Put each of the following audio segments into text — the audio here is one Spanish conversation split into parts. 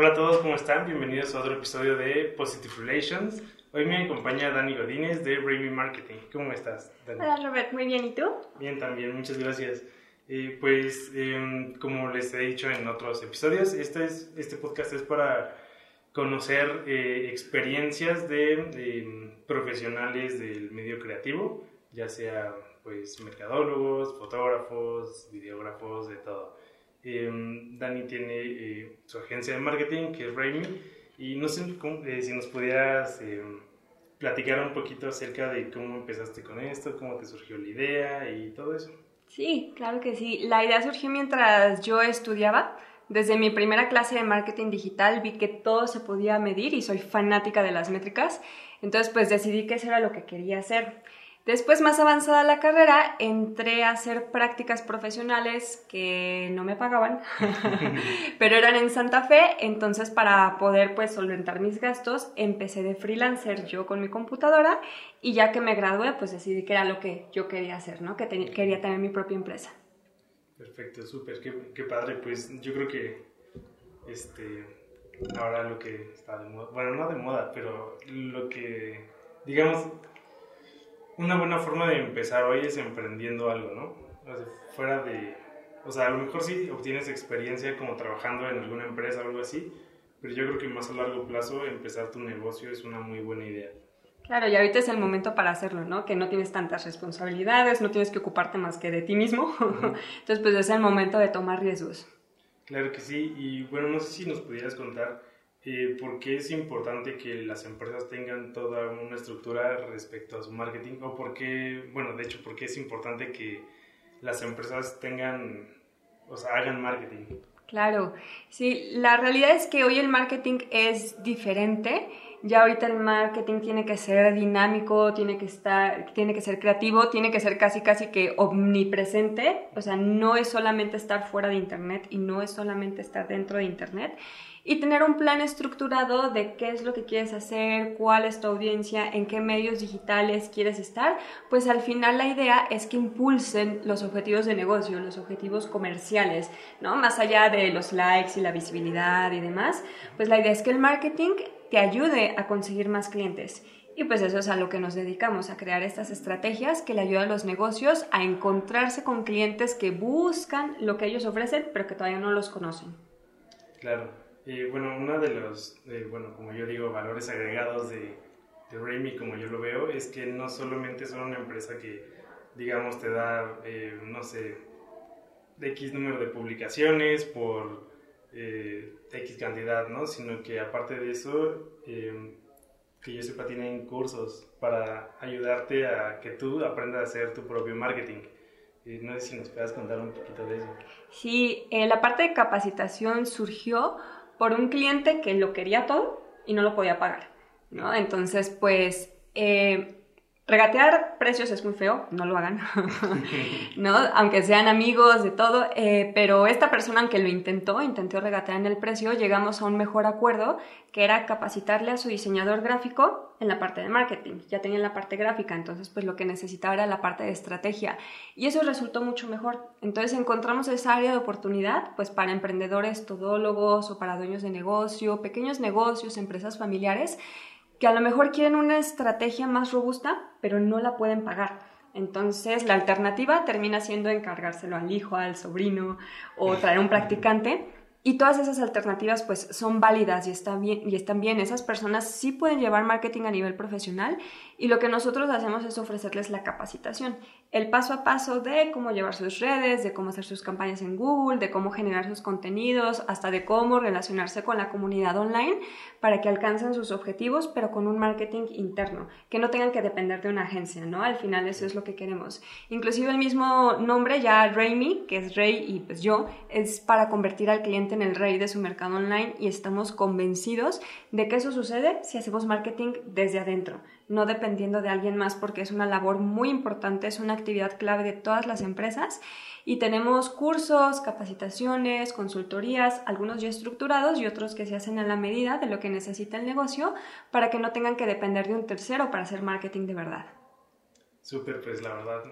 Hola a todos, ¿cómo están? Bienvenidos a otro episodio de Positive Relations. Hoy me acompaña Dani Godínez de Brave Marketing. ¿Cómo estás, Dani? Hola Robert, muy bien, ¿y tú? Bien, también, muchas gracias. Eh, pues, em, como les he dicho en otros episodios, este, es, este podcast es para conocer eh, experiencias de, de profesionales del medio creativo, ya sea pues mercadólogos, fotógrafos, videógrafos, de todo. Em, Dani tiene eh, su agencia de marketing, que es Raimi, y no sé eh, si nos pudieras em, platicar un poquito acerca de cómo empezaste con esto, cómo te surgió la idea y todo eso. Sí, claro que sí. La idea surgió mientras yo estudiaba. Desde mi primera clase de marketing digital vi que todo se podía medir y soy fanática de las métricas. Entonces, pues decidí que eso era lo que quería hacer. Después, más avanzada la carrera, entré a hacer prácticas profesionales que no me pagaban, pero eran en Santa Fe, entonces para poder pues solventar mis gastos, empecé de freelancer yo con mi computadora y ya que me gradué, pues decidí que era lo que yo quería hacer, ¿no? Que quería tener mi propia empresa. Perfecto, súper, qué, qué padre, pues yo creo que este, ahora lo que está de moda, bueno, no de moda, pero lo que, digamos, una buena forma de empezar hoy es emprendiendo algo, ¿no? O sea, fuera de... O sea, a lo mejor sí obtienes experiencia como trabajando en alguna empresa o algo así, pero yo creo que más a largo plazo empezar tu negocio es una muy buena idea. Claro, y ahorita es el momento para hacerlo, ¿no? Que no tienes tantas responsabilidades, no tienes que ocuparte más que de ti mismo. Entonces, pues es el momento de tomar riesgos. Claro que sí, y bueno, no sé si nos pudieras contar eh, ¿por qué es importante que las empresas tengan toda una estructura respecto a su marketing? O por qué, bueno, de hecho, ¿por qué es importante que las empresas tengan, o sea, hagan marketing? Claro, sí, la realidad es que hoy el marketing es diferente. Ya ahorita el marketing tiene que ser dinámico, tiene que estar, tiene que ser creativo, tiene que ser casi casi que omnipresente. O sea, no es solamente estar fuera de internet y no es solamente estar dentro de internet y tener un plan estructurado de qué es lo que quieres hacer, cuál es tu audiencia, en qué medios digitales quieres estar, pues al final la idea es que impulsen los objetivos de negocio, los objetivos comerciales, ¿no? Más allá de los likes y la visibilidad y demás, pues la idea es que el marketing te ayude a conseguir más clientes. Y pues eso es a lo que nos dedicamos, a crear estas estrategias que le ayudan a los negocios a encontrarse con clientes que buscan lo que ellos ofrecen, pero que todavía no los conocen. Claro. Bueno, uno de los, bueno, como yo digo, valores agregados de, de Remy, como yo lo veo, es que no solamente son una empresa que, digamos, te da, eh, no sé, X número de publicaciones por eh, X cantidad, ¿no? Sino que aparte de eso, eh, que yo sepa, tienen cursos para ayudarte a que tú aprendas a hacer tu propio marketing. no sé si nos puedas contar un poquito de eso. Sí, la parte de capacitación surgió por un cliente que lo quería todo y no lo podía pagar, ¿no? Entonces, pues, eh, Regatear precios es muy feo, no lo hagan, ¿no? Aunque sean amigos de todo, eh, pero esta persona, aunque lo intentó, intentó regatear en el precio, llegamos a un mejor acuerdo, que era capacitarle a su diseñador gráfico en la parte de marketing. Ya tenía la parte gráfica, entonces pues lo que necesitaba era la parte de estrategia. Y eso resultó mucho mejor. Entonces encontramos esa área de oportunidad, pues para emprendedores, todólogos o para dueños de negocio, pequeños negocios, empresas familiares, que a lo mejor quieren una estrategia más robusta, pero no la pueden pagar. Entonces, la alternativa termina siendo encargárselo al hijo, al sobrino o traer un practicante y todas esas alternativas pues son válidas y están bien, y están bien. Esas personas sí pueden llevar marketing a nivel profesional y lo que nosotros hacemos es ofrecerles la capacitación, el paso a paso de cómo llevar sus redes, de cómo hacer sus campañas en Google, de cómo generar sus contenidos, hasta de cómo relacionarse con la comunidad online para que alcancen sus objetivos, pero con un marketing interno, que no tengan que depender de una agencia, ¿no? Al final eso es lo que queremos. Inclusive el mismo nombre ya Rayme, que es Rey y pues yo, es para convertir al cliente en el rey de su mercado online y estamos convencidos de que eso sucede si hacemos marketing desde adentro, no dependiendo de alguien más porque es una labor muy importante, es una actividad clave de todas las empresas y tenemos cursos, capacitaciones, consultorías, algunos ya estructurados y otros que se hacen a la medida de lo que necesita el negocio para que no tengan que depender de un tercero para hacer marketing de verdad. Súper, pues la verdad,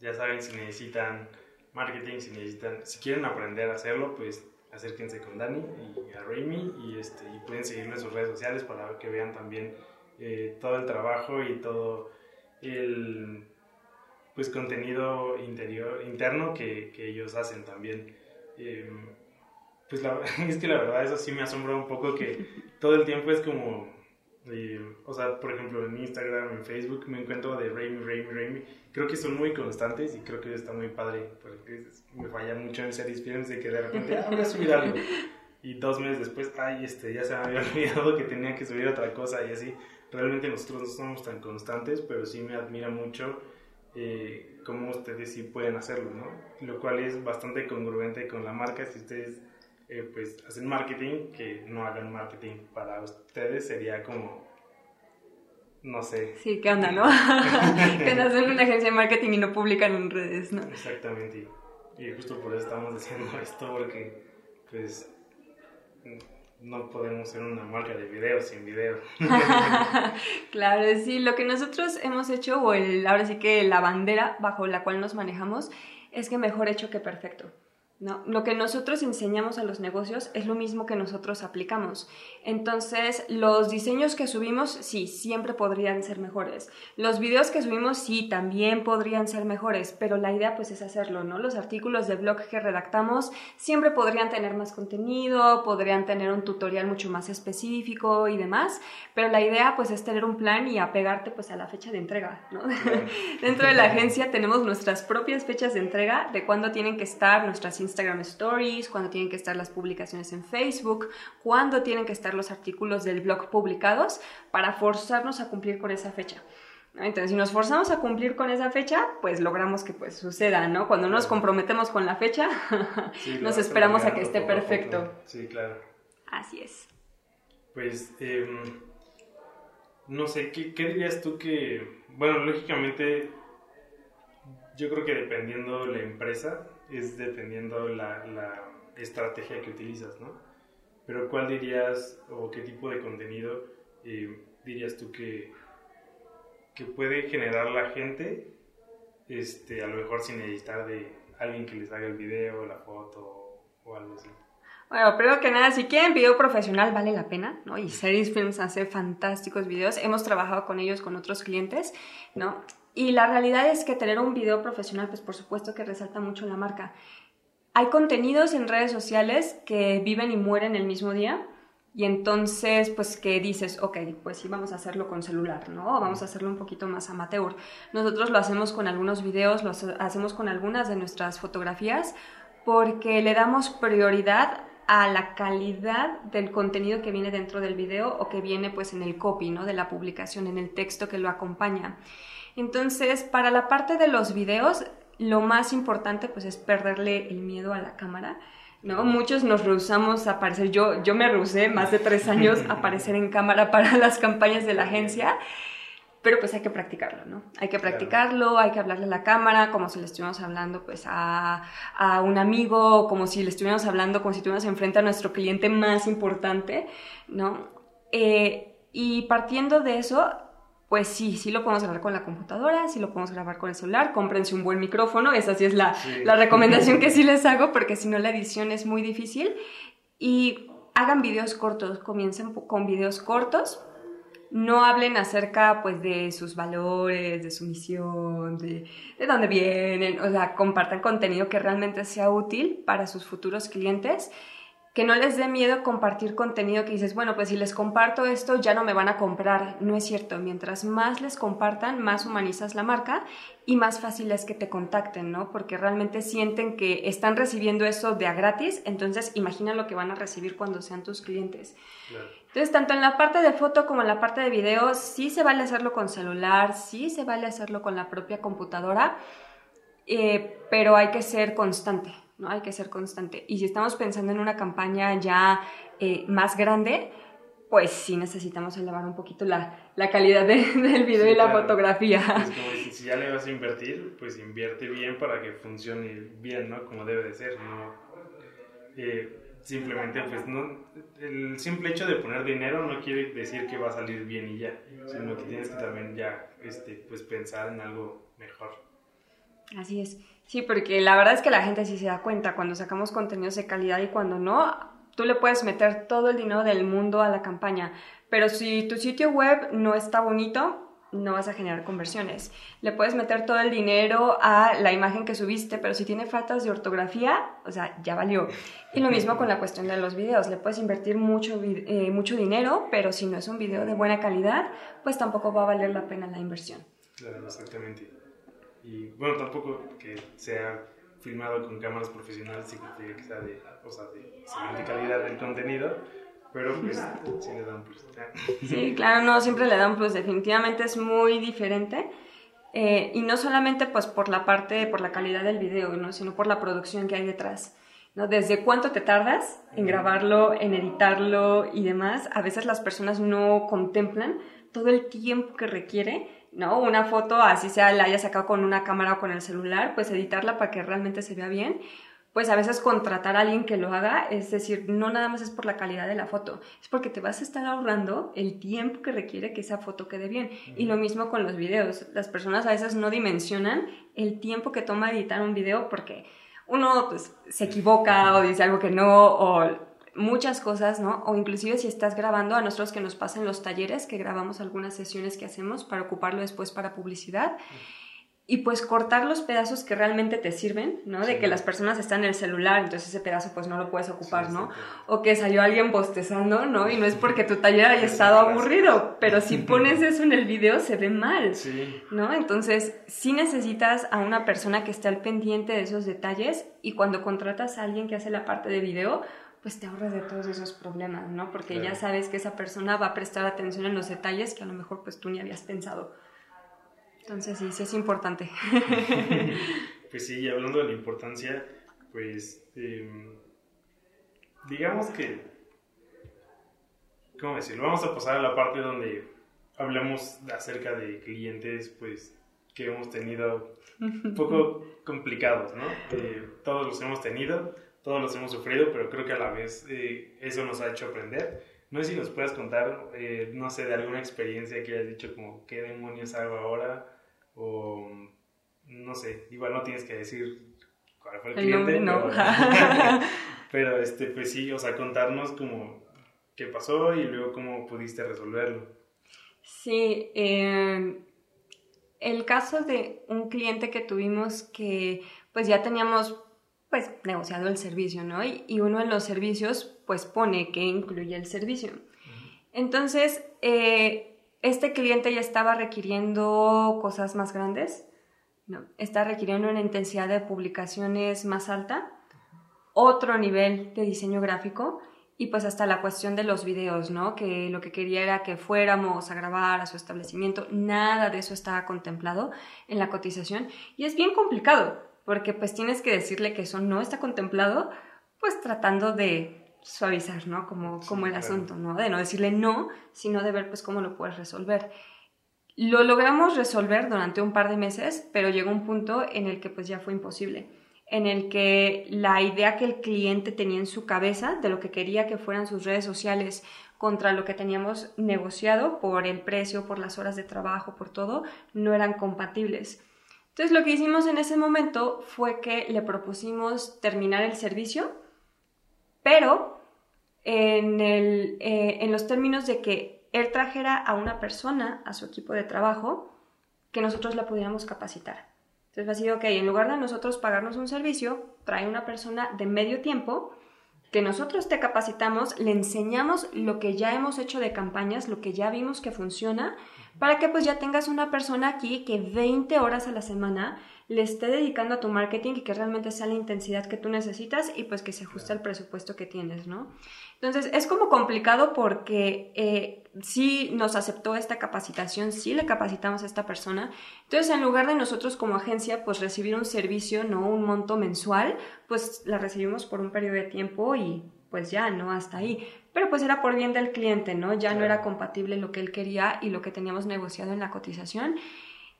ya saben si necesitan marketing, si necesitan, si quieren aprender a hacerlo, pues acérquense con Dani y a Raimi y, este, y pueden seguirle en sus redes sociales para que vean también eh, todo el trabajo y todo el pues contenido interior interno que, que ellos hacen también em, pues la, es que la verdad eso sí me asombra un poco que todo el tiempo es como o sea, por ejemplo, en Instagram, en Facebook, me encuentro de Raimi, Raimi, Raimi. Creo que son muy constantes y creo que está muy padre. Porque me falla mucho en series films de que de repente, ah, voy a subir algo. Y dos meses después, ay, este, ya se me había olvidado que tenía que subir otra cosa y así. Realmente nosotros no somos tan constantes, pero sí me admira mucho eh, cómo ustedes sí pueden hacerlo, ¿no? Lo cual es bastante congruente con la marca. Si ustedes eh, pues hacen marketing, que no hagan marketing para ustedes sería como, no sé. Sí, ¿qué onda, no? que no hacen una agencia de marketing y no publican en redes, ¿no? Exactamente. Y justo por eso estamos haciendo esto, porque pues no podemos ser una marca de videos sin video. claro, sí, lo que nosotros hemos hecho, o el, ahora sí que la bandera bajo la cual nos manejamos, es que mejor hecho que perfecto. ¿No? Lo que nosotros enseñamos a los negocios es lo mismo que nosotros aplicamos. Entonces, los diseños que subimos, sí, siempre podrían ser mejores. Los videos que subimos, sí, también podrían ser mejores, pero la idea pues es hacerlo, ¿no? Los artículos de blog que redactamos siempre podrían tener más contenido, podrían tener un tutorial mucho más específico y demás, pero la idea pues es tener un plan y apegarte pues a la fecha de entrega, ¿no? Dentro de la agencia tenemos nuestras propias fechas de entrega de cuándo tienen que estar nuestras Instagram Stories, cuándo tienen que estar las publicaciones en Facebook, cuándo tienen que estar los artículos del blog publicados para forzarnos a cumplir con esa fecha. Entonces, si nos forzamos a cumplir con esa fecha, pues logramos que pues suceda, ¿no? Cuando nos comprometemos con la fecha, nos esperamos a que esté perfecto. Sí, claro. Así es. Pues, em, no sé, ¿qué, dirías tú que, bueno, lógicamente, yo creo que dependiendo la empresa, es dependiendo la, la estrategia que utilizas, ¿no? Pero ¿cuál dirías o qué tipo de contenido eh, dirías tú que, que puede generar la gente, este, a lo mejor sin necesitar de alguien que les haga el video, la foto o algo así? Bueno, primero que nada, si quieren video profesional, vale la pena, ¿no? Y Series Films hace fantásticos videos. Hemos trabajado con ellos, con otros clientes, ¿no? Y la realidad es que tener un video profesional, pues por supuesto que resalta mucho la marca. Hay contenidos en redes sociales que viven y mueren el mismo día y entonces pues que dices, ok, pues sí vamos a hacerlo con celular, ¿no? Vamos a hacerlo un poquito más amateur. Nosotros lo hacemos con algunos videos, lo hacemos con algunas de nuestras fotografías porque le damos prioridad a la calidad del contenido que viene dentro del video o que viene pues en el copy, ¿no? De la publicación, en el texto que lo acompaña. Entonces, para la parte de los videos, lo más importante pues es perderle el miedo a la cámara. ¿no? Muchos nos rehusamos a aparecer, yo, yo me rehusé más de tres años a aparecer en cámara para las campañas de la agencia, pero pues hay que practicarlo, ¿no? Hay que practicarlo, hay que hablarle a la cámara como si le estuviéramos hablando pues a, a un amigo, como si le estuviéramos hablando, como si estuviéramos enfrente a nuestro cliente más importante, ¿no? Eh, y partiendo de eso, pues sí, sí lo podemos grabar con la computadora, sí lo podemos grabar con el celular, cómprense un buen micrófono, esa sí es la, la recomendación que sí les hago, porque si no la edición es muy difícil. Y hagan videos cortos, comiencen con videos cortos, no hablen acerca pues de sus valores, de su misión, de, de dónde vienen, o sea, compartan contenido que realmente sea útil para sus futuros clientes que no les dé miedo compartir contenido que dices, bueno, pues si les comparto esto ya no me van a comprar. No es cierto, mientras más les compartan, más humanizas la marca y más fácil es que te contacten, ¿no? Porque realmente sienten que están recibiendo eso de a gratis, entonces imagina lo que van a recibir cuando sean tus clientes. Entonces, tanto en la parte de foto como en la parte de video, sí se vale hacerlo con celular, sí se vale hacerlo con la propia computadora, eh, pero hay que ser constante. ¿No? Hay que ser constante. Y si estamos pensando en una campaña ya eh, más grande, pues sí necesitamos elevar un poquito la, la calidad del video y la fotografía. si, ya le vas a invertir, pues invierte bien para que funcione bien, ¿no? Como debe de ser, ¿no? Eh, simplemente, pues, no, el simple hecho de poner dinero no quiere decir que va a salir bien y ya, sino que tienes que también ya, este, pues, pensar en algo mejor. Así es. Sí, porque la verdad es que la gente sí se da cuenta cuando sacamos contenidos de calidad y cuando no, tú le puedes meter todo el dinero del mundo a la campaña, pero si tu sitio web no está bonito, no vas a generar conversiones. Le puedes meter todo el dinero a la imagen que subiste, pero si tiene faltas de ortografía, o sea, ya valió. Y lo mismo con la cuestión de los videos. Le puedes invertir mucho, eh, mucho dinero, pero si no es un video de buena calidad, pues tampoco va a valer la pena la inversión. Claro, exactamente. Y bueno, tampoco que sea filmado con cámaras profesionales y que sea de, o sea, de calidad del contenido pero pues sí le dan plus. Sí, claro, no, siempre le dan plus. Definitivamente es muy diferente. Eh, y no solamente pues por la parte, por la calidad del video, ¿no? sino por la producción que hay detrás. ¿no? Desde cuánto te tardas en grabarlo, en editarlo y demás. A veces las personas no contemplan todo el tiempo que requiere, ¿no? Una foto, así sea, la haya sacado con una cámara o con el celular, pues editarla para que realmente se vea bien pues a veces contratar a alguien que lo haga, es decir, no nada más es por la calidad de la foto, es porque te vas a estar ahorrando el tiempo que requiere que esa foto quede bien. Y lo mismo con los videos. Las personas a veces no dimensionan el tiempo que toma editar un video porque uno pues, se equivoca o dice algo que no o muchas cosas, ¿no? O inclusive si estás grabando a nosotros que nos pasan los talleres, que grabamos algunas sesiones que hacemos para ocuparlo después para publicidad y pues cortar los pedazos que realmente te sirven, ¿no? De que las personas están en el celular, entonces ese pedazo pues no lo puedes ocupar, ¿no? O que salió alguien bostezando, ¿no? Y no es porque tu taller haya estado aburrido, pero si pones eso en el video se ve mal, ¿no? Entonces sí necesitas a una persona que esté al pendiente de esos detalles y cuando contratas a alguien que hace la parte de video, pues te ahorras de todos esos problemas, ¿no? Porque ya sabes que esa persona va a prestar atención en los detalles que a lo mejor pues tú ni habías pensado. Entonces sí, sí es importante. pues sí, hablando de la importancia, pues em, digamos que, ¿cómo decirlo? Vamos a pasar a la parte donde hablamos acerca de clientes, pues que hemos tenido un poco complicados, ¿no? Eh, todos los hemos tenido, todos los hemos sufrido, pero creo que a la vez eh, eso nos ha hecho aprender. No sé si nos puedas contar, eh, no sé, de alguna experiencia que hayas dicho como, ¿qué demonios hago ahora? o no sé, igual no tienes que decir cuál fue el, cliente, no. pero, este, pues sí, o sea, contarnos como qué pasó y luego cómo pudiste resolverlo. Sí, em, el caso de un cliente que tuvimos que pues ya teníamos pues negociado el servicio, ¿no? Y, uno de los servicios pues pone que incluye el servicio. Entonces, eh, este cliente ya estaba requiriendo cosas más grandes, no, está requiriendo una intensidad de publicaciones más alta, otro nivel de diseño gráfico y pues hasta la cuestión de los videos, ¿no? Que lo que quería era que fuéramos a grabar a su establecimiento, nada de eso estaba contemplado en la cotización y es bien complicado porque pues tienes que decirle que eso no está contemplado, pues tratando de suavizar, ¿no? Como, como el asunto, ¿no? De no decirle no, sino de ver pues cómo lo puedes resolver. Lo logramos resolver durante un par de meses, pero llegó un punto en el que pues ya fue imposible, en el que la idea que el cliente tenía en su cabeza de lo que quería que fueran sus redes sociales contra lo que teníamos negociado por el precio, por las horas de trabajo, por todo, no eran compatibles. Entonces lo que hicimos en ese momento fue que le propusimos terminar el servicio pero en, el, eh, en los términos de que él trajera a una persona a su equipo de trabajo que nosotros la pudiéramos capacitar. Entonces ha sido, ok, en lugar de nosotros pagarnos un servicio, trae una persona de medio tiempo que nosotros te capacitamos, le enseñamos lo que ya hemos hecho de campañas, lo que ya vimos que funciona, para que pues ya tengas una persona aquí que 20 horas a la semana le esté dedicando a tu marketing y que realmente sea la intensidad que tú necesitas y pues que se ajuste al presupuesto que tienes, ¿no? Entonces es como complicado porque eh, sí nos aceptó esta capacitación, sí le capacitamos a esta persona. Entonces en lugar de nosotros como agencia pues recibir un servicio, no un monto mensual, pues la recibimos por un periodo de tiempo y pues ya, ¿no? Hasta ahí. Pero pues era por bien del cliente, ¿no? Ya no era compatible lo que él quería y lo que teníamos negociado en la cotización.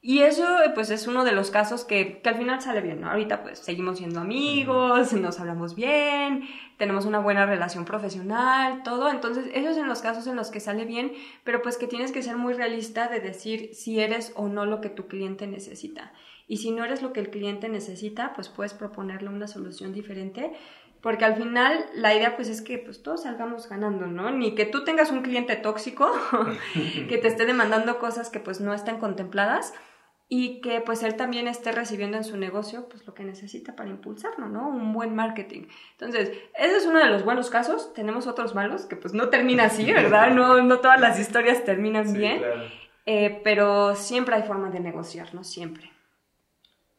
Y eso, pues, es uno de los casos que, que, al final sale bien, ¿no? Ahorita, pues, seguimos siendo amigos, nos hablamos bien, tenemos una buena relación profesional, todo. Entonces, esos son los casos en los que sale bien, pero pues que tienes que ser muy realista de decir si eres o no lo que tu cliente necesita. y si no eres lo que el cliente necesita, pues puedes proponerle una solución diferente porque al final la idea pues es que pues todos salgamos ganando, ¿no? Ni que tú tengas un cliente tóxico que te esté demandando cosas que pues no estén contempladas y que pues él también esté recibiendo en su negocio pues lo que necesita para impulsarlo, ¿no? Un buen marketing. Entonces, ese es uno de los buenos casos. Tenemos otros malos que pues no termina así, ¿verdad? No, no todas las historias terminan bien, eh, pero siempre hay forma de negociar, ¿no? Siempre.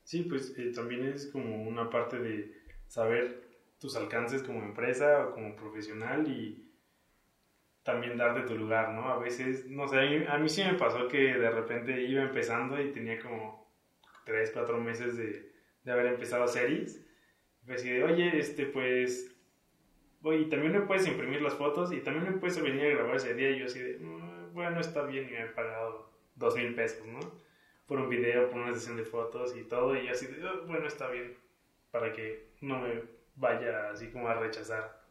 Sí, pues eh, también es como una parte de saber tus alcances como empresa o como profesional y también darte tu lugar, ¿no? A veces, no sé, a mí, sí me pasó que de repente iba empezando y tenía como 3, 4 meses de, de haber empezado series. Y decidí, oye, este, pues, oye, también me puedes imprimir las fotos y también me puedes venir a grabar ese día. Y yo así de, mm, bueno, está bien, y me he pagado dos mil pesos, ¿no? Por un video, por una sesión de fotos y todo. Y yo así de, oh, bueno, está bien, para que no me vaya así como a rechazar.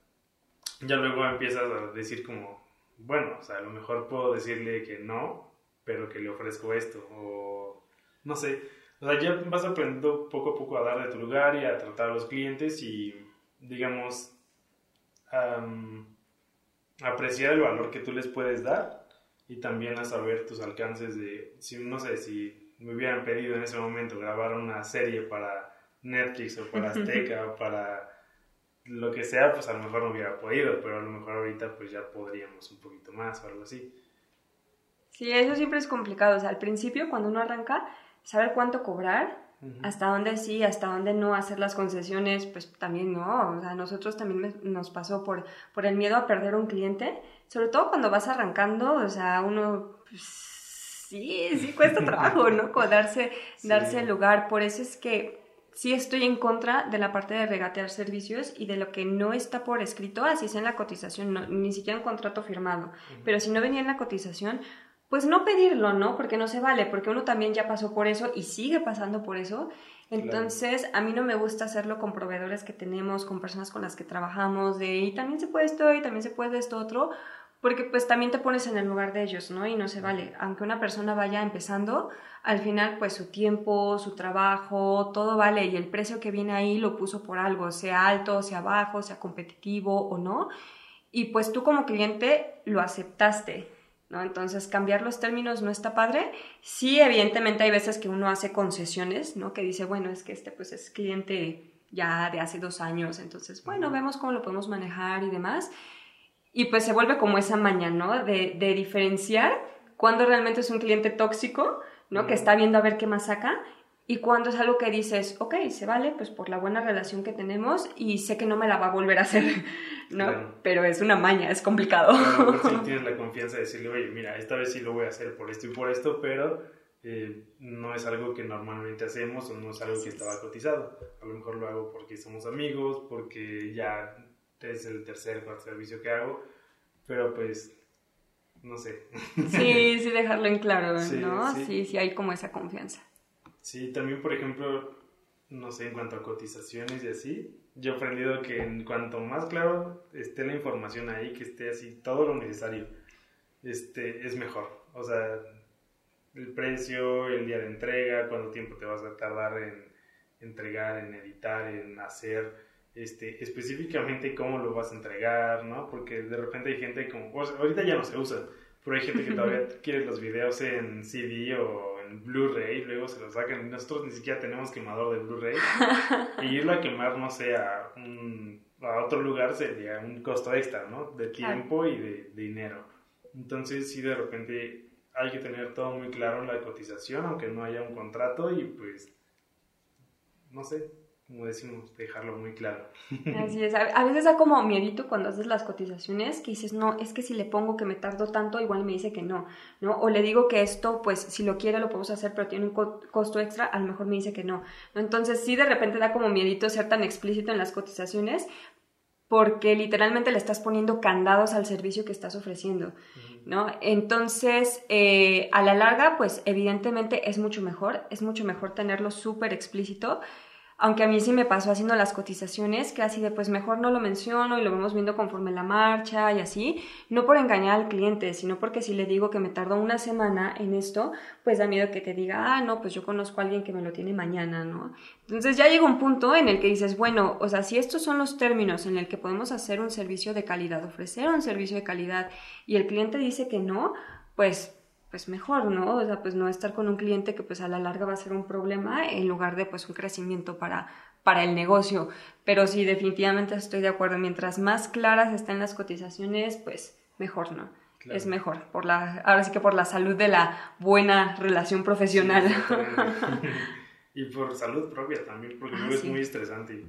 Ya luego empiezas a decir como, bueno, o sea, a lo mejor puedo decirle que no, pero que le ofrezco esto, o no sé. O sea, ya vas aprendiendo poco a poco a dar de tu lugar y a tratar a los clientes y, digamos, apreciar el valor que tú les puedes dar y también a saber tus alcances de, si, no sé, si me hubieran pedido en ese momento grabar una serie para Netflix o para Azteca o para lo que sea, pues a lo mejor no hubiera podido, pero a lo mejor ahorita pues ya podríamos un poquito más o algo así. Sí, eso siempre es complicado. O sea, al principio, cuando uno arranca, saber cuánto cobrar, hasta dónde sí, hasta dónde no hacer las concesiones, pues también no. O sea, a nosotros también nos pasó por, por el miedo a perder un cliente, sobre todo cuando vas arrancando, o sea, uno... Pues, sí, sí cuesta trabajo, ¿no? Darse, darse el lugar. Por eso es que sí estoy en contra de la parte de regatear servicios y de lo que no está por escrito, así es en la cotización, ni siquiera un contrato firmado. Pero si no venía en la cotización, pues no pedirlo, ¿no? Porque no se vale, porque uno también ya pasó por eso y sigue pasando por eso. Entonces, a mí no me gusta hacerlo con proveedores que tenemos, con personas con las que trabajamos, de y también se puede esto y también se puede esto otro, porque pues también te pones en el lugar de ellos, ¿no? Y no se vale. Aunque una persona vaya empezando, al final pues su tiempo, su trabajo, todo vale y el precio que viene ahí lo puso por algo, sea alto, sea bajo, sea competitivo o no. Y pues tú como cliente lo aceptaste, ¿no? Entonces cambiar los términos no está padre. Sí, evidentemente hay veces que uno hace concesiones, ¿no? Que dice, bueno, es que este pues es cliente ya de hace dos años, entonces, bueno, vemos cómo lo podemos manejar y demás. Y pues se vuelve como esa maña, ¿no? De, de diferenciar cuando realmente es un cliente tóxico, ¿no? Que está viendo a ver qué más saca. Y cuando es algo que dices, ok, se vale, pues por la buena relación que tenemos y sé que no me la va a volver a hacer, ¿no? Pero es una maña, es complicado. si tienes la confianza de decirle, oye, mira, esta vez sí lo voy a hacer por esto y por esto, pero eh, no es algo que normalmente hacemos o no es algo que estaba cotizado. A lo mejor lo hago porque somos amigos, porque ya es el tercer cuarto servicio que hago, pero pues, no sé. Sí, sí, dejarlo en claro, ¿no? Sí. sí, hay como esa confianza. Sí, también, por ejemplo, no sé, en cuanto a cotizaciones y así, yo he aprendido que en cuanto más claro esté la información ahí, que esté así todo lo necesario, este, es mejor. O sea, el precio, el día de entrega, cuánto tiempo te vas a tardar en entregar, en editar, en hacer este, específicamente cómo lo vas a entregar, ¿no? Porque de repente hay gente como, ahorita ya no se usa, pero hay gente que todavía quiere los videos en CD o en Blu-ray, luego se los sacan y nosotros ni siquiera tenemos quemador de Blu-ray. y irlo a quemar, no sé, a, a otro lugar sería un costo extra, ¿no? De tiempo y de, de dinero. Entonces, sí, de repente hay que tener todo muy claro en la cotización, aunque no haya un contrato y pues, no sé, como decimos, dejarlo muy claro. Así es, a veces da como miedito cuando haces las cotizaciones, que dices, no, es que si le pongo que me tardo tanto, igual me dice que no, ¿no? O le digo que esto, pues, si lo quiere lo podemos hacer, pero tiene un costo extra, a lo mejor me dice que no. Entonces, sí, de repente da como miedito ser tan explícito en las cotizaciones, porque literalmente le estás poniendo candados al servicio que estás ofreciendo, ¿no? Entonces, eh, a la larga, pues, evidentemente es mucho mejor, es mucho mejor tenerlo súper explícito, Aunque a mí sí me pasó haciendo las cotizaciones, que así de pues mejor no lo menciono y lo vamos viendo conforme la marcha y así, no por engañar al cliente, sino porque si le digo que me tardó una semana en esto, pues da miedo que te diga, ah, no, pues yo conozco a alguien que me lo tiene mañana, ¿no? Entonces ya llega un punto en el que dices, bueno, o sea, si estos son los términos en el que podemos hacer un servicio de calidad, ofrecer un servicio de calidad y el cliente dice que no, pues pues mejor, ¿no? O sea, pues no estar con un cliente que pues a la larga va a ser un problema en lugar de pues un crecimiento para, para el negocio. Pero sí, definitivamente estoy de acuerdo. Mientras más claras estén las cotizaciones, pues mejor, ¿no? Es mejor, por la, ahora sí que por la salud de la buena relación profesional. y por salud propia también, porque ah, es muy estresante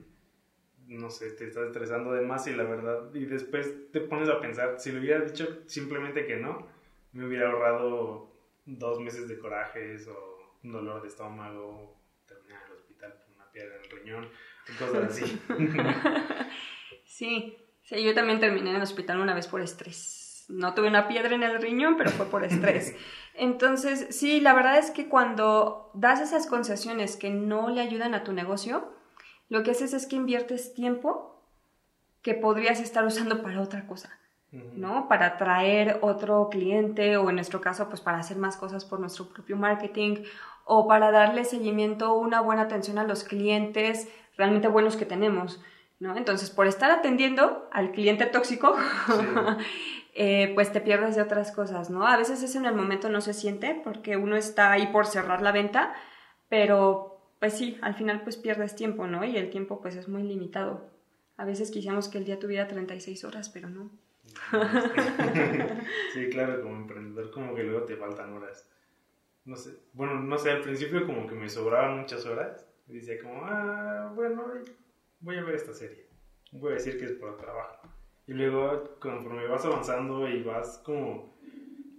y no sé, te estás estresando de más y la verdad, y después te pones a pensar, si le hubiera dicho simplemente que no, me hubiera ahorrado dos meses de corajes o un dolor de estómago, terminar en el hospital con una piedra en el riñón, cosas así. sí, sí, yo también terminé en el hospital una vez por estrés. No tuve una piedra en el riñón, pero fue por estrés. Entonces, sí, la verdad es que cuando das esas concesiones que no le ayudan a tu negocio, lo que haces es que inviertes tiempo que podrías estar usando para otra cosa. ¿No? Para atraer otro cliente o en nuestro caso, pues para hacer más cosas por nuestro propio marketing o para darle seguimiento, una buena atención a los clientes realmente buenos que tenemos, ¿no? Entonces, por estar atendiendo al cliente tóxico, eh, pues te pierdes de otras cosas, ¿no? A veces eso en el momento no se siente porque uno está ahí por cerrar la venta, pero pues sí, al final pues pierdes tiempo, ¿no? Y el tiempo pues es muy limitado. A veces quisiéramos que el día tuviera 36 horas, pero no. Sí, claro, como emprendedor como que luego te faltan horas. No sé, bueno, no sé, al principio como que me sobraban muchas horas. Y decía como, ah, bueno, voy a ver esta serie. Voy a decir que es por trabajo. Y luego conforme vas avanzando y vas como,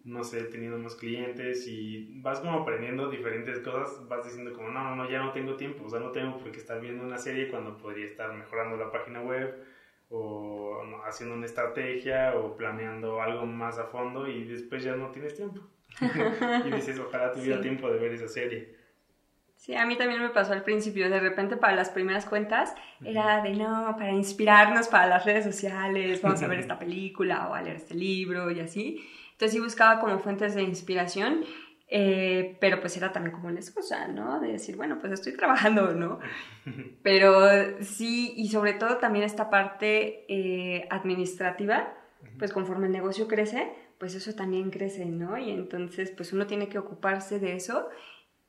no sé, teniendo más clientes y vas como aprendiendo diferentes cosas, vas diciendo como, no, no, ya no tengo tiempo, o sea, no tengo por qué estar viendo una serie cuando podría estar mejorando la página web o haciendo una estrategia o planeando algo más a fondo y después ya no tienes tiempo. y dices, ojalá tuviera tiempo de ver esa serie. Sí, a mí también me pasó al principio, de repente para las primeras cuentas era de no, para inspirarnos para las redes sociales, vamos a ver esta película o a leer este libro y así. Entonces sí buscaba como fuentes de inspiración eh, pero pues era también como una excusa, ¿no? De decir, bueno, pues estoy trabajando, ¿no? Pero sí, y sobre todo también esta parte eh, administrativa, pues conforme el negocio crece, pues eso también crece, ¿no? Y entonces pues uno tiene que ocuparse de eso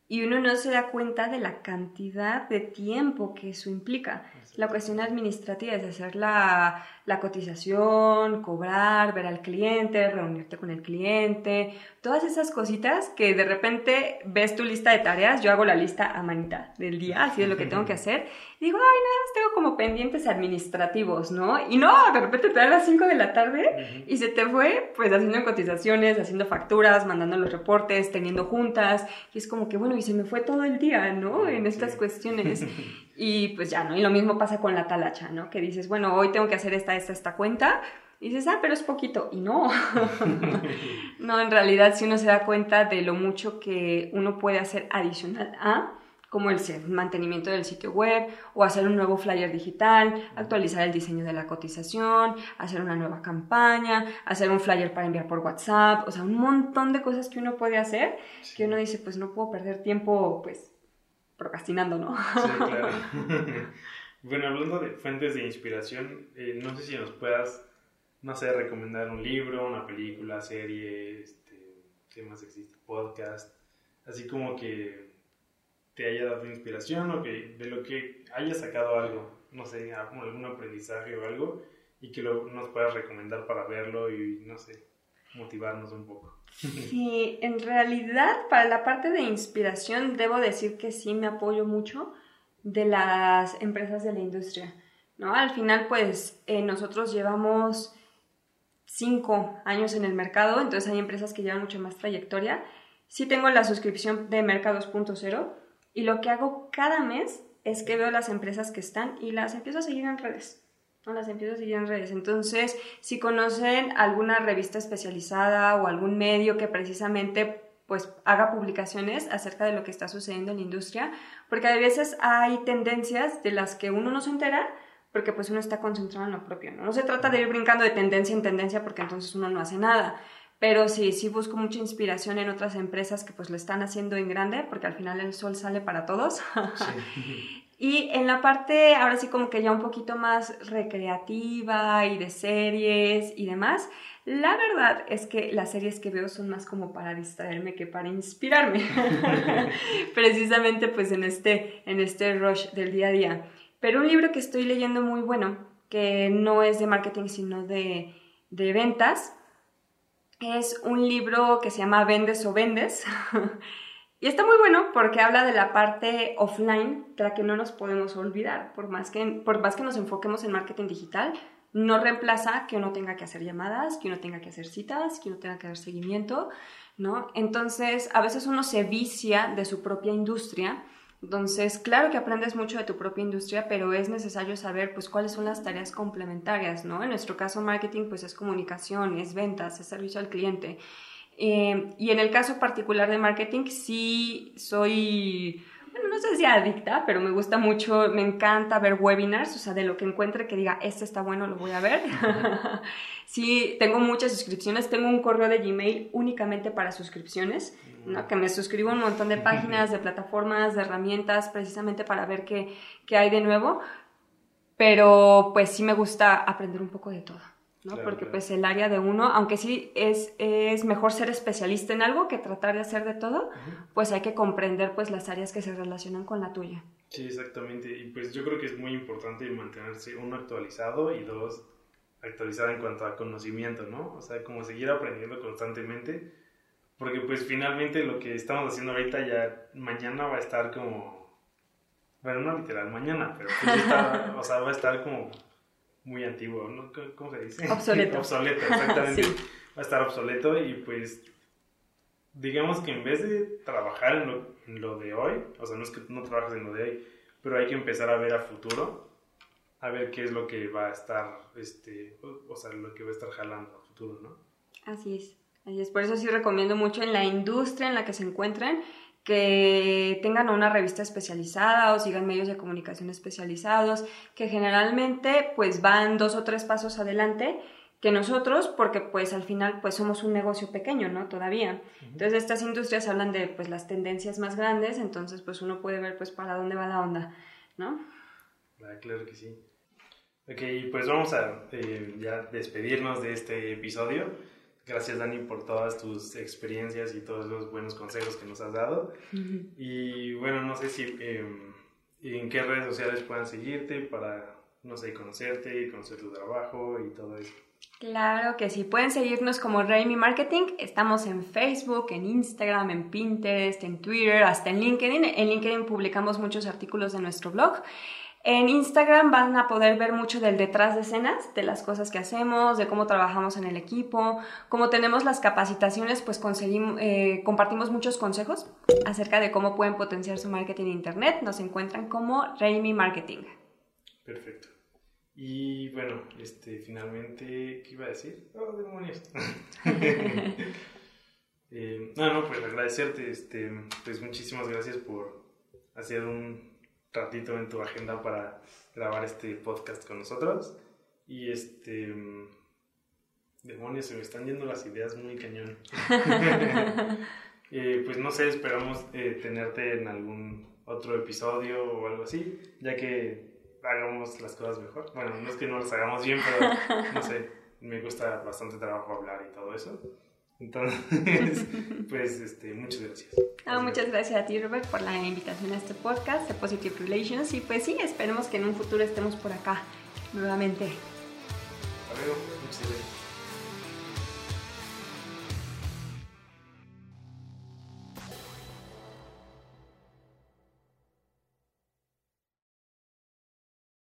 y uno no se da cuenta de la cantidad de tiempo que eso implica. La cuestión administrativa es hacer la, la, cotización, cobrar, ver al cliente, reunirte con el cliente, todas esas cositas que de repente ves tu lista de tareas, yo hago la lista a manita del día, así de lo que tengo que hacer, digo, ay, nada, tengo como pendientes administrativos, ¿no? Y no, de repente te da las 5 de la tarde y se te fue, pues haciendo cotizaciones, haciendo facturas, mandando los reportes, teniendo juntas, y es como que, bueno, y se me fue todo el día, ¿no? En estas cuestiones. Y pues ya, ¿no? Y lo mismo pasa con la talacha, ¿no? Que dices, bueno, hoy tengo que hacer esta, esta, esta cuenta. Y dices, ah, pero es poquito. Y no. no, en realidad, si uno se da cuenta de lo mucho que uno puede hacer adicional a, como el mantenimiento del sitio web o hacer un nuevo flyer digital, actualizar el diseño de la cotización, hacer una nueva campaña, hacer un flyer para enviar por WhatsApp, o sea, un montón de cosas que uno puede hacer que uno dice, pues no puedo perder tiempo, pues procrastinando, ¿no? Sí, claro. bueno, hablando de fuentes de inspiración, eh, no sé si nos puedas, no sé, recomendar un libro, una película, serie, este, ¿qué más existe? Podcast, así como que te haya dado inspiración o que de lo que haya sacado algo, no sé, algún aprendizaje o algo, y que lo, nos puedas recomendar para verlo y, no sé, motivarnos un poco. Sí, en realidad para la parte de inspiración debo decir que sí me apoyo mucho de las empresas de la industria. ¿no? Al final, pues eh, nosotros llevamos cinco años en el mercado, entonces hay empresas que llevan mucho más trayectoria. Sí tengo la suscripción de Mercados 2.0 y lo que hago cada mes es que veo las empresas que están y las empiezo a seguir en redes. ¿no? Las empiezo a seguir en redes. Entonces, si conocen alguna revista especializada o algún medio que precisamente pues haga publicaciones acerca de lo que está sucediendo en la industria, porque a veces hay tendencias de las que uno no se entera, porque pues uno está concentrado en lo propio, ¿no? No se trata de ir brincando de tendencia en tendencia porque entonces uno no hace nada, pero sí, sí busco mucha inspiración en otras empresas que pues lo están haciendo en grande, porque al final el sol sale para todos. y en la parte, ahora sí como que ya un poquito más recreativa y de series y demás, la verdad es que las series que veo son más como para distraerme que para inspirarme. Precisamente pues en este, en este rush del día a día. Pero un libro que estoy leyendo muy bueno, que no es de marketing sino de, de ventas, es un libro que se llama Vendes o Vendes. y está muy bueno porque habla de la parte offline, de la que no nos podemos olvidar. Por más que, por más que nos enfoquemos en marketing digital, no reemplaza que uno tenga que hacer llamadas, que uno tenga que hacer citas, que uno tenga que dar seguimiento, ¿no? Entonces, a veces uno se vicia de su propia industria entonces, claro que aprendes mucho de tu propia industria, pero es necesario saber pues cuáles son las tareas complementarias, ¿no? En nuestro caso, marketing pues es comunicación, es ventas, es servicio al cliente. Eh, y en el caso particular de marketing, sí soy, no sé si adicta, pero me gusta mucho, me encanta ver webinars, o sea, de lo que encuentre que diga, este está bueno, lo voy a ver. sí, tengo muchas suscripciones, tengo un correo de Gmail únicamente para suscripciones que me suscribo a un montón de páginas, de plataformas, de herramientas, precisamente para ver qué, qué hay de nuevo, pero pues sí me gusta aprender un poco de todo. ¿No? Porque pues el área de uno, aunque sí es, es mejor ser especialista en algo que tratar de hacer de todo, pues hay que comprender pues las áreas que se relacionan con la tuya. Sí, exactamente. Y pues yo creo que es muy importante mantenerse uno actualizado y dos actualizado en cuanto a conocimiento, ¿no? O sea, como seguir aprendiendo constantemente porque pues finalmente lo que estamos haciendo ahorita ya mañana va a estar como, bueno, no literal mañana, pero pues está, o sea, va a estar como muy antiguo, ¿no? ¿Cómo se dice? Obsoleto. obsoleto, exactamente. Va a estar obsoleto y pues digamos que en vez de trabajar en lo, en lo, de hoy, o sea, no es que no trabajes en lo de hoy, pero hay que empezar a ver a futuro, a ver qué es lo que va a estar, este, o sea, lo que va a estar jalando a futuro, ¿no? Así es. Y es por eso sí recomiendo mucho en la industria en la que se encuentren que tengan una revista especializada o sigan medios de comunicación especializados, que generalmente pues van dos o tres pasos adelante que nosotros, porque pues al final pues somos un negocio pequeño, ¿no? Todavía. Entonces estas industrias hablan de pues las tendencias más grandes, entonces pues uno puede ver pues para dónde va la onda, ¿no? Ah, claro que sí. Ok, pues vamos a eh, ya despedirnos de este episodio. Gracias, Dani, por todas tus experiencias y todos los buenos consejos que nos has dado. Y bueno, no sé si em, en qué redes sociales puedan seguirte para, no sé, conocerte, conocer tu trabajo y todo eso. Claro que sí, pueden seguirnos como Raimi Marketing. Estamos en Facebook, en Instagram, en Pinterest, en Twitter, hasta en LinkedIn. En LinkedIn publicamos muchos artículos de nuestro blog. En Instagram van a poder ver mucho del detrás de escenas, de las cosas que hacemos, de cómo trabajamos en el equipo. Como tenemos las capacitaciones, pues conseguimos, eh, compartimos muchos consejos acerca de cómo pueden potenciar su marketing en Internet. Nos encuentran como Raimi Marketing. Perfecto. Y bueno, este, finalmente, ¿qué iba a decir? Oh, demonios. eh, no, no, pues agradecerte, este, pues muchísimas gracias por hacer un ratito en tu agenda para grabar este podcast con nosotros. Y este. Demonios, se me están yendo las ideas muy cañón. Eh, pues no sé, esperamos eh, tenerte en algún otro episodio o algo así, ya que hagamos las cosas mejor. Bueno, no es que no las hagamos bien, pero no sé, me gusta bastante trabajo hablar y todo eso. Entonces, pues, este, muchas gracias. muchas gracias a ti, Robert, por la invitación a este podcast de Positive Relations. Y pues sí, esperemos que en un futuro estemos por acá nuevamente. Hasta luego. Muchas gracias.